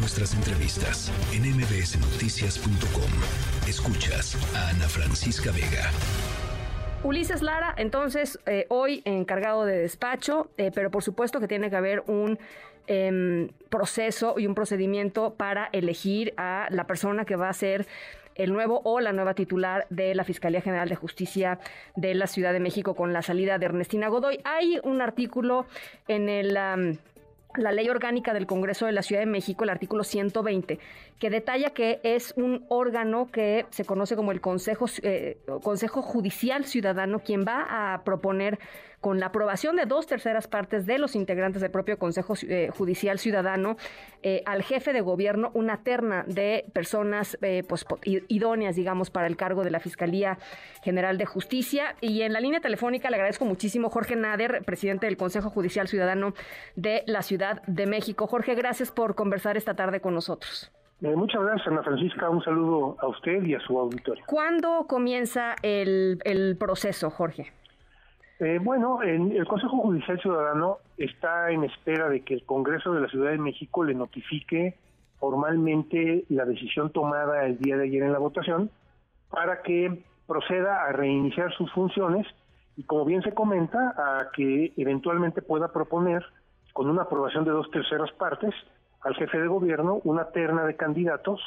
nuestras entrevistas en mbsnoticias.com. Escuchas a Ana Francisca Vega. Ulises Lara, entonces, eh, hoy encargado de despacho, eh, pero por supuesto que tiene que haber un em, proceso y un procedimiento para elegir a la persona que va a ser el nuevo o la nueva titular de la Fiscalía General de Justicia de la Ciudad de México con la salida de Ernestina Godoy. Hay un artículo en el la ley orgánica del Congreso de la Ciudad de México, el artículo 120, que detalla que es un órgano que se conoce como el Consejo, eh, Consejo Judicial Ciudadano quien va a proponer con la aprobación de dos terceras partes de los integrantes del propio Consejo eh, Judicial Ciudadano eh, al jefe de gobierno una terna de personas pues, idóneas, digamos, para el cargo de la Fiscalía General de Justicia. Y en la línea telefónica le agradezco muchísimo Jorge Nader, presidente del Consejo Judicial Ciudadano de la Ciudad de México. Jorge, gracias por conversar esta tarde con nosotros. Eh, muchas gracias, Ana Francisca. Un saludo a usted y a su auditorio. ¿Cuándo comienza el, proceso, Jorge? Eh, bueno, el Consejo Judicial Ciudadano está en espera de que el Congreso de la Ciudad de México le notifique formalmente la decisión tomada el día de ayer en la votación para que proceda a reiniciar sus funciones y, como bien se comenta, a que eventualmente pueda proponer, con una aprobación de dos terceras partes, al jefe de gobierno una terna de candidatos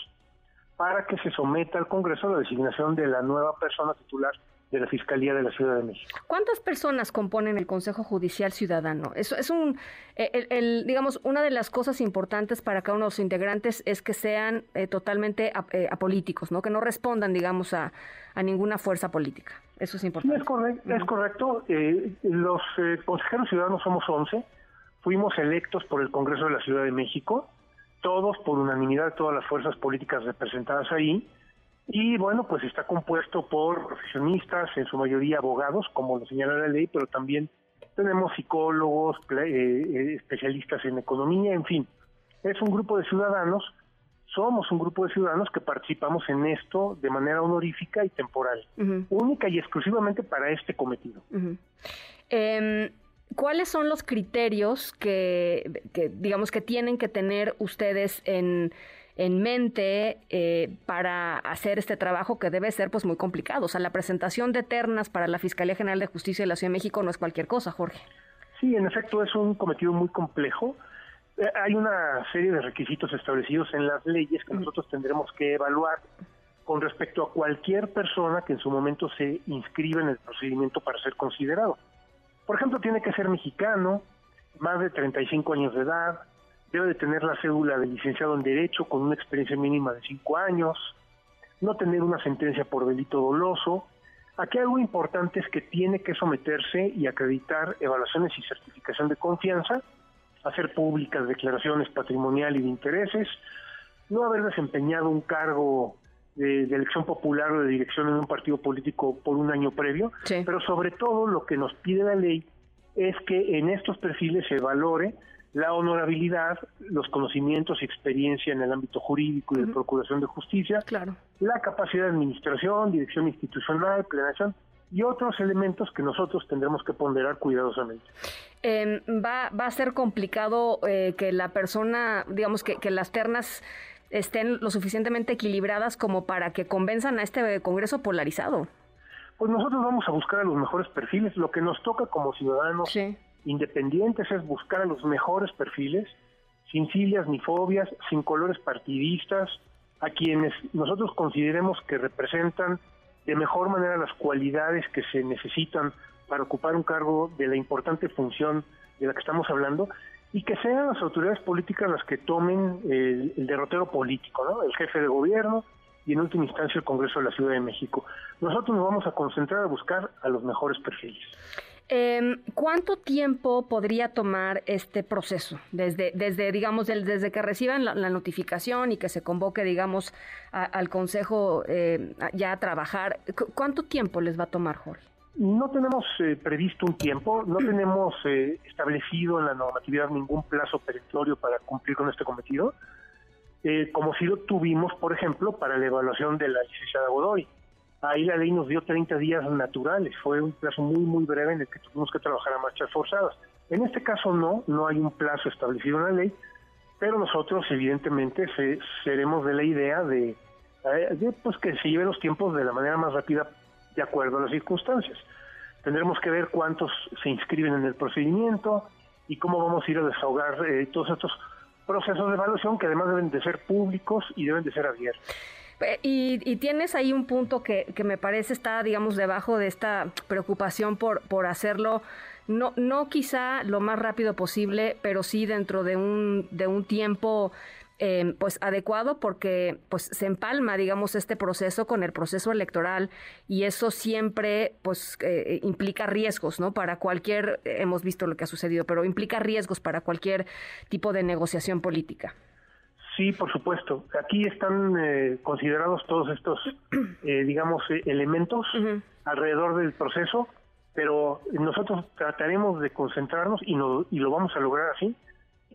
para que se someta al Congreso la designación de la nueva persona titular de la Fiscalía de la Ciudad de México. ¿Cuántas personas componen el Consejo Judicial Ciudadano? Eso es un, eh, el, digamos, una de las cosas importantes para cada uno de los integrantes es que sean eh, totalmente eh, apolíticos, ¿no? Que no respondan, digamos, a, ninguna fuerza política. Eso es importante. es, correcto. es correcto. los consejeros ciudadanos somos 11 Fuimos electos por el Congreso de la Ciudad de México, todos por unanimidad todas las fuerzas políticas representadas ahí, y bueno, pues está compuesto por profesionistas, en su mayoría abogados, como lo señala la ley, pero también tenemos psicólogos, eh, eh, especialistas en economía, en fin, es un grupo de ciudadanos, somos un grupo de ciudadanos que participamos en esto de manera honorífica y temporal, única y exclusivamente para este cometido. ¿Cuáles son los criterios que, digamos, que tienen que tener ustedes en, mente eh, para hacer este trabajo que debe ser pues muy complicado? O sea, la presentación de ternas para la Fiscalía General de Justicia de la Ciudad de México no es cualquier cosa, Jorge. Sí, en efecto es un cometido muy complejo. Eh, hay una serie de requisitos establecidos en las leyes que nosotros tendremos que evaluar con respecto a cualquier persona que en su momento se inscriba en el procedimiento para ser considerado. Por ejemplo, tiene que ser mexicano, más de 35 años de edad, debe de tener la cédula de licenciado en Derecho con una experiencia mínima de 5 años, no tener una sentencia por delito doloso. Aquí algo importante es que tiene que someterse y acreditar evaluaciones y certificación de confianza, hacer públicas declaraciones patrimonial y de intereses, no haber desempeñado un cargo de, elección popular o de dirección en un partido político por un año previo, pero sobre todo lo que nos pide la ley es que en estos perfiles se valore la honorabilidad, los conocimientos y experiencia en el ámbito jurídico y de procuración de justicia, claro. la capacidad de administración, dirección institucional, planeación y otros elementos que nosotros tendremos que ponderar cuidadosamente. Em, va, va a ser complicado eh, que la persona, digamos que, que las ternas estén lo suficientemente equilibradas como para que convenzan a este Congreso polarizado. Pues nosotros vamos a buscar a los mejores perfiles. Lo que nos toca como ciudadanos independientes es buscar a los mejores perfiles, sin filias ni fobias, sin colores partidistas, a quienes nosotros consideremos que representan de mejor manera las cualidades que se necesitan para ocupar un cargo de la importante función de la que estamos hablando y que sean las autoridades políticas las que tomen el, derrotero político, ¿no? El jefe de gobierno y en última instancia el Congreso de la Ciudad de México. Nosotros nos vamos a concentrar a buscar a los mejores perfiles. Em, ¿Cuánto tiempo podría tomar este proceso? Desde, desde digamos, desde que reciban la, notificación y que se convoque, digamos, al Consejo eh, ya a trabajar. ¿Cuánto tiempo les va a tomar, Jorge? No tenemos eh, previsto un tiempo, no tenemos eh, establecido en la normatividad ningún plazo perentorio para cumplir con este cometido, eh, como si lo tuvimos, por ejemplo, para la evaluación de la licenciada Godoy. Ahí la ley nos dio 30 días naturales, fue un plazo muy, muy breve en el que tuvimos que trabajar a marchas forzadas. En este caso no, no hay un plazo establecido en la ley, pero nosotros evidentemente seremos de la idea de, de, pues que se lleven los tiempos de la manera más rápida de acuerdo a las circunstancias. Tendremos que ver cuántos se inscriben en el procedimiento y cómo vamos a ir a desahogar eh, todos estos procesos de evaluación que además deben de ser públicos y deben de ser abiertos. Eh, y, tienes ahí un punto que, me parece está, digamos, debajo de esta preocupación por, por hacerlo, no, no quizá lo más rápido posible, pero sí dentro de un, de un tiempo Em, pues adecuado porque pues se empalma digamos este proceso con el proceso electoral y eso siempre pues eh, implica riesgos no para cualquier hemos visto lo que ha sucedido pero implica riesgos para cualquier tipo de negociación política Sí, por supuesto. Aquí están eh, considerados todos estos, eh, digamos, elementos alrededor del proceso, pero nosotros trataremos de concentrarnos y, no, y lo vamos a lograr así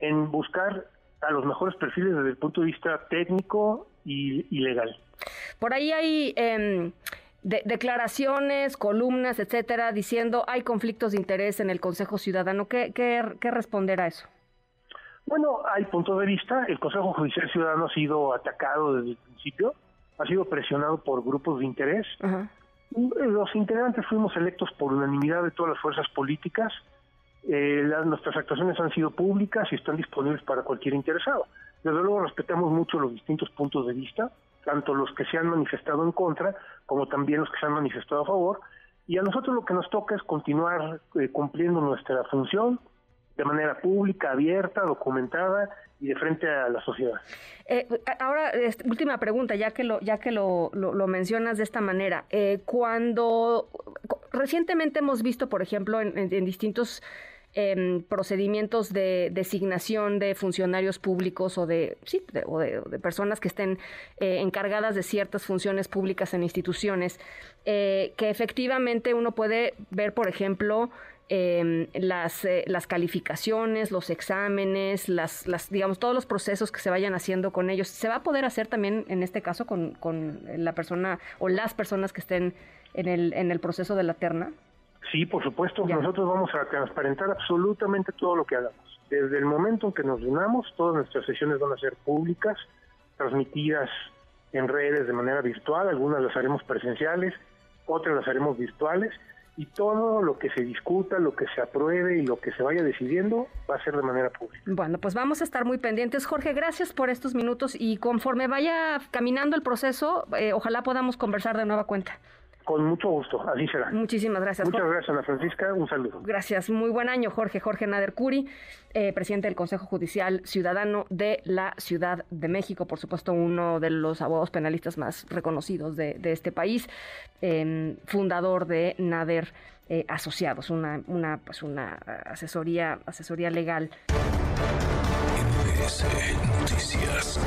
en buscar a los mejores perfiles desde el punto de vista técnico y, legal. Por ahí hay em, declaraciones, columnas, etcétera, diciendo hay conflictos de interés en el Consejo Ciudadano. ¿Qué, qué, responder a eso? Bueno, hay puntos de vista. El Consejo Judicial Ciudadano ha sido atacado desde el principio, ha sido presionado por grupos de interés. Los integrantes fuimos electos por unanimidad de todas las fuerzas políticas eh, nuestras actuaciones han sido públicas y están disponibles para cualquier interesado. Desde luego respetamos mucho los distintos puntos de vista, tanto los que se han manifestado en contra como también los que se han manifestado a favor. Y a nosotros lo que nos toca es continuar eh, cumpliendo nuestra función de manera pública, abierta, documentada y de frente a la sociedad. Eh, ahora, última pregunta, ya que lo, ya que lo, lo, mencionas de esta manera. Eh, cuando recientemente hemos visto, por ejemplo, en distintos procedimientos de designación de funcionarios públicos o de, sí, o de, personas que estén eh, encargadas de ciertas funciones públicas en instituciones, eh, que efectivamente uno puede ver, por ejemplo, em, las, eh, las calificaciones, los exámenes, las, las, digamos, todos los procesos que se vayan haciendo con ellos. ¿Se va a poder hacer también en este caso con, con la persona o las personas que estén en el, en el proceso de la terna? Sí, por supuesto. Nosotros vamos a transparentar absolutamente todo lo que hagamos. Desde el momento en que nos reunamos, todas nuestras sesiones van a ser públicas, transmitidas en redes de manera virtual, algunas las haremos presenciales, otras las haremos virtuales, y todo lo que se discuta, lo que se apruebe y lo que se vaya decidiendo va a ser de manera pública. Bueno, pues vamos a estar muy pendientes. Jorge, gracias por estos minutos y conforme vaya caminando el proceso, eh, ojalá podamos conversar de nueva cuenta. Con mucho gusto, así será. Muchísimas gracias. Muchas gracias, Ana Francisca. Un saludo. Gracias. Muy buen año, Jorge. Jorge Nader Curi, eh, presidente del Consejo Judicial Ciudadano de la Ciudad de México, por supuesto, uno de los abogados penalistas más reconocidos de, este país, em, fundador de Nader eh, Asociados, una, una, pues una asesoría, asesoría legal. Noticias.